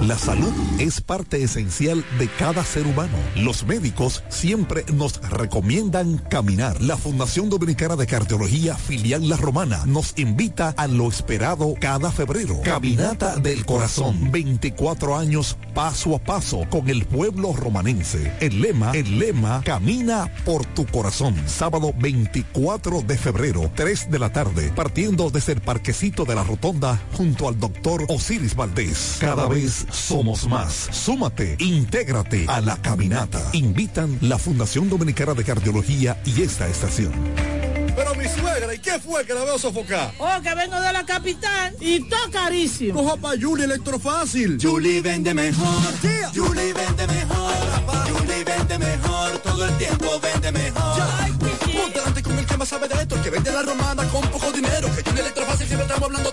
La salud es parte esencial de cada ser humano. Los médicos siempre nos recomiendan caminar. La Fundación Dominicana de Cardiología Filial La Romana nos invita a lo esperado cada febrero. Caminata del Corazón. 24 años paso a paso con el pueblo romanense. El lema, el lema, camina por tu corazón. Sábado 24 de febrero, 3 de la tarde, partiendo desde el parquecito de la rotonda junto al doctor Osiris Valdés. Cada vez somos más. Súmate, intégrate a la caminata. Invitan la Fundación Dominicana de Cardiología y esta estación. Pero mi suegra, ¿y qué fue que la veo sofocar? Oh, que vengo de la capital y todo carísimo. Coja pa' Julie Electrofácil. Julie vende mejor. Yeah. Julie vende mejor. Julie vende mejor. Todo el tiempo vende mejor. Ponte delante con el que más sabe de esto, el que vende la romana con poco dinero. Que Julie Electrofácil siempre estamos hablando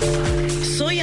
So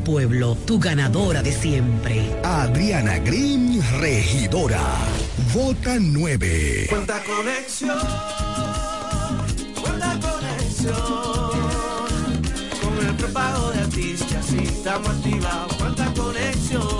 pueblo, tu ganadora de siempre. Adriana Green, regidora. Vota 9. Cuenta conexión. Cuenta conexión. Con el prepago de artistas y estamos activados. Cuenta conexión.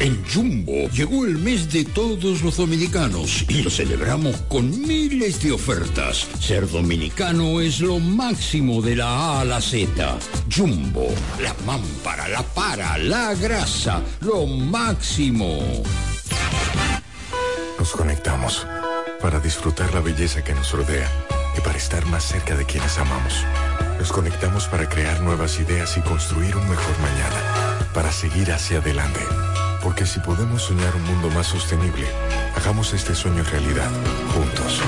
En Jumbo llegó el mes de todos los dominicanos y lo celebramos con miles de ofertas. Ser dominicano es lo máximo de la A a la Z. Jumbo, la mámpara, la para, la grasa, lo máximo. Nos conectamos para disfrutar la belleza que nos rodea y para estar más cerca de quienes amamos. Nos conectamos para crear nuevas ideas y construir un mejor mañana, para seguir hacia adelante. Porque si podemos soñar un mundo más sostenible, hagamos este sueño realidad, juntos.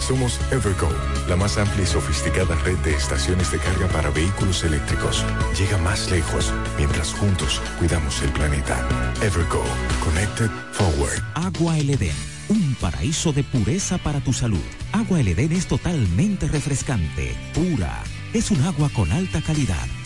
Somos Evergo, la más amplia y sofisticada red de estaciones de carga para vehículos eléctricos. Llega más lejos mientras juntos cuidamos el planeta. Evergo, Connected Forward. Agua El Edén, un paraíso de pureza para tu salud. Agua El Edén es totalmente refrescante, pura. Es un agua con alta calidad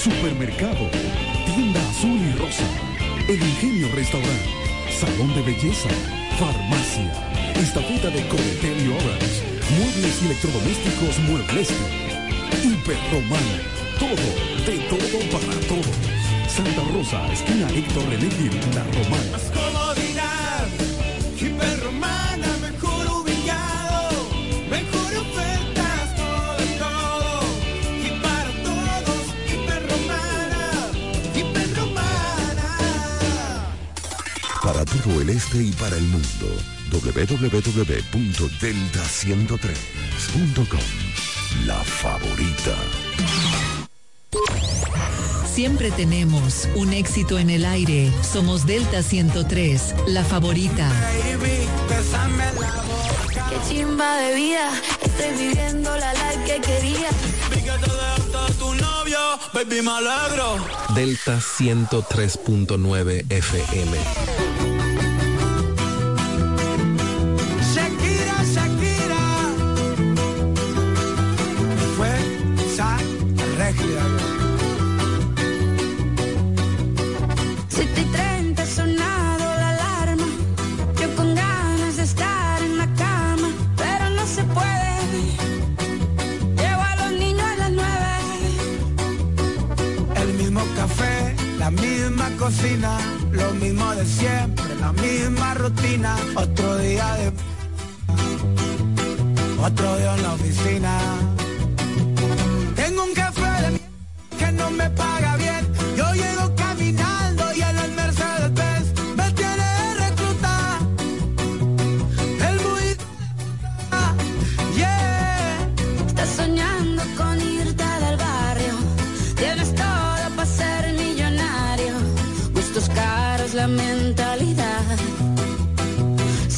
Supermercado, tienda azul y rosa. El Ingenio Restaurant, Salón de Belleza, Farmacia, Estafeta de Cometel y Orange, Muebles y Electrodomésticos Muebles, Hiperromana, todo, de todo para todos. Santa Rosa, esquina Héctor René La Romana. Todo el este y para el mundo, www.delta103.com. La favorita. Siempre tenemos un éxito en el aire. Somos Delta 103, la favorita. Qué chimba de vida, estoy viviendo la life que quería. Vi que te dejaste tu novio, baby, me alegro. Delta 103.9 FM.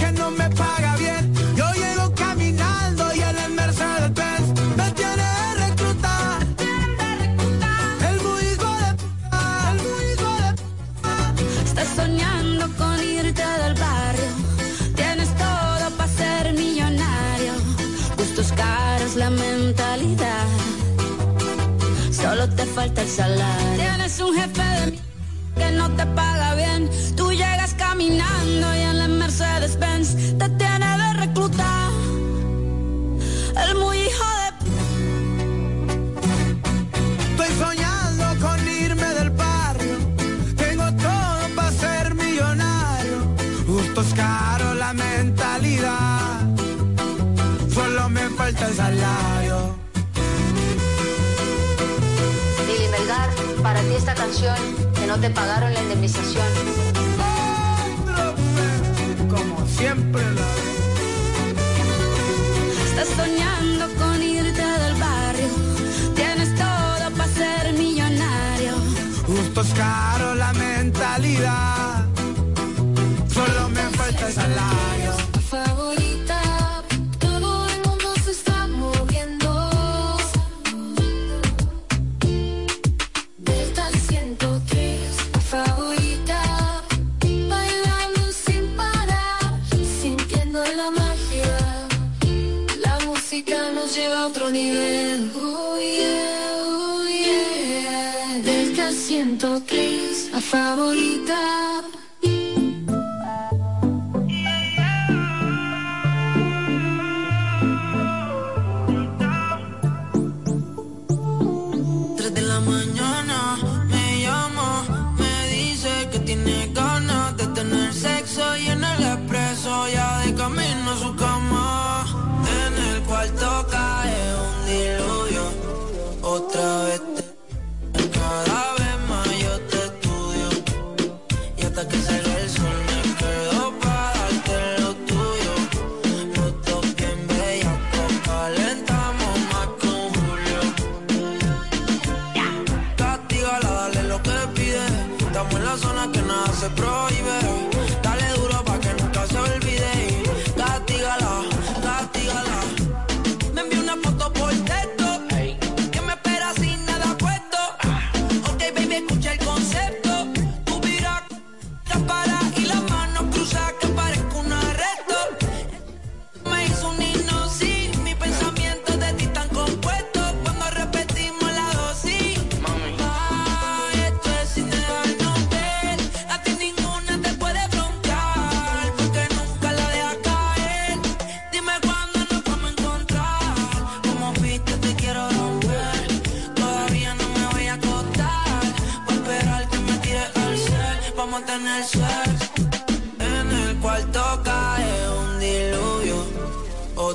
que no me paga bien. Yo llego caminando y en el Mercedes Benz me tiene recluta. El de puta, el muy de Estás soñando con irte del barrio. Tienes todo para ser millonario. Gustos caros, la mentalidad. Solo te falta el salario. Tienes un jefe de que no te paga bien. Tú llegas caminando y en la Mercedes Benz te tiene de reclutar. El muy hijo de Estoy soñando con irme del barrio. Tengo todo para ser millonario. Gustos caros, la mentalidad. Solo me falta el salario. Lili Melgar, para ti esta canción que no te pagaron la indemnización. Siempre la Estás soñando con irte del barrio. Tienes todo para ser millonario. Gustos caros, la mentalidad. Solo me falta el salario. Oh yeah, oh yeah. Delta 103, la favorita. Tres de la mañana me llama, me dice que tiene ganas de tener sexo y en el expreso ya de camino a su cama. En el cuarto la zona que nada se prohíbe.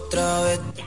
otra vez.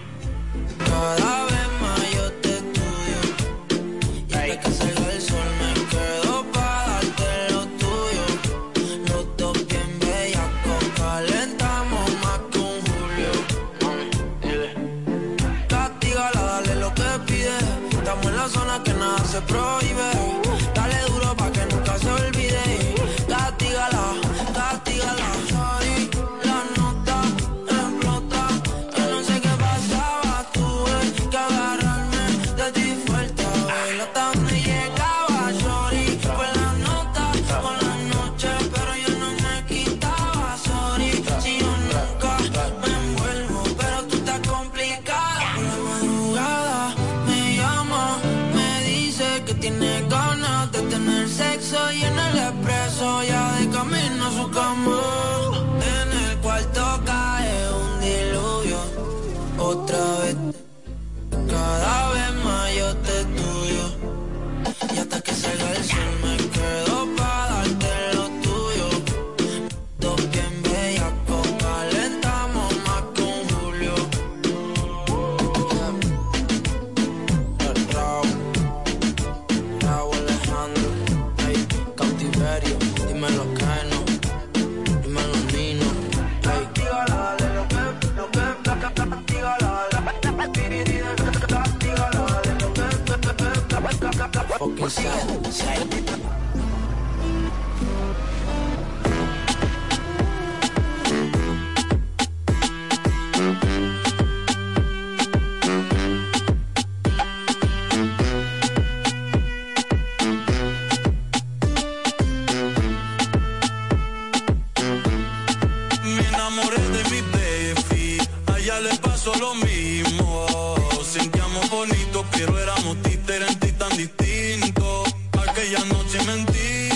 piensa y en el expreso ya de camino a su cama. solito, quiero éramos títeres en tan distinto. Aquella noche mentí,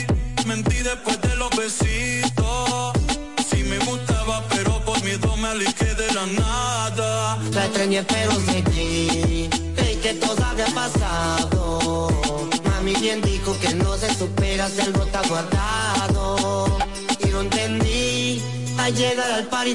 mentí después de los besitos. Sí me gustaba, pero por miedo me alejé de la nada. La extrañé, pero seguí, creí que todo había pasado. Mami bien dijo que no se supera, el está guardado. Y lo entendí, al llegar al party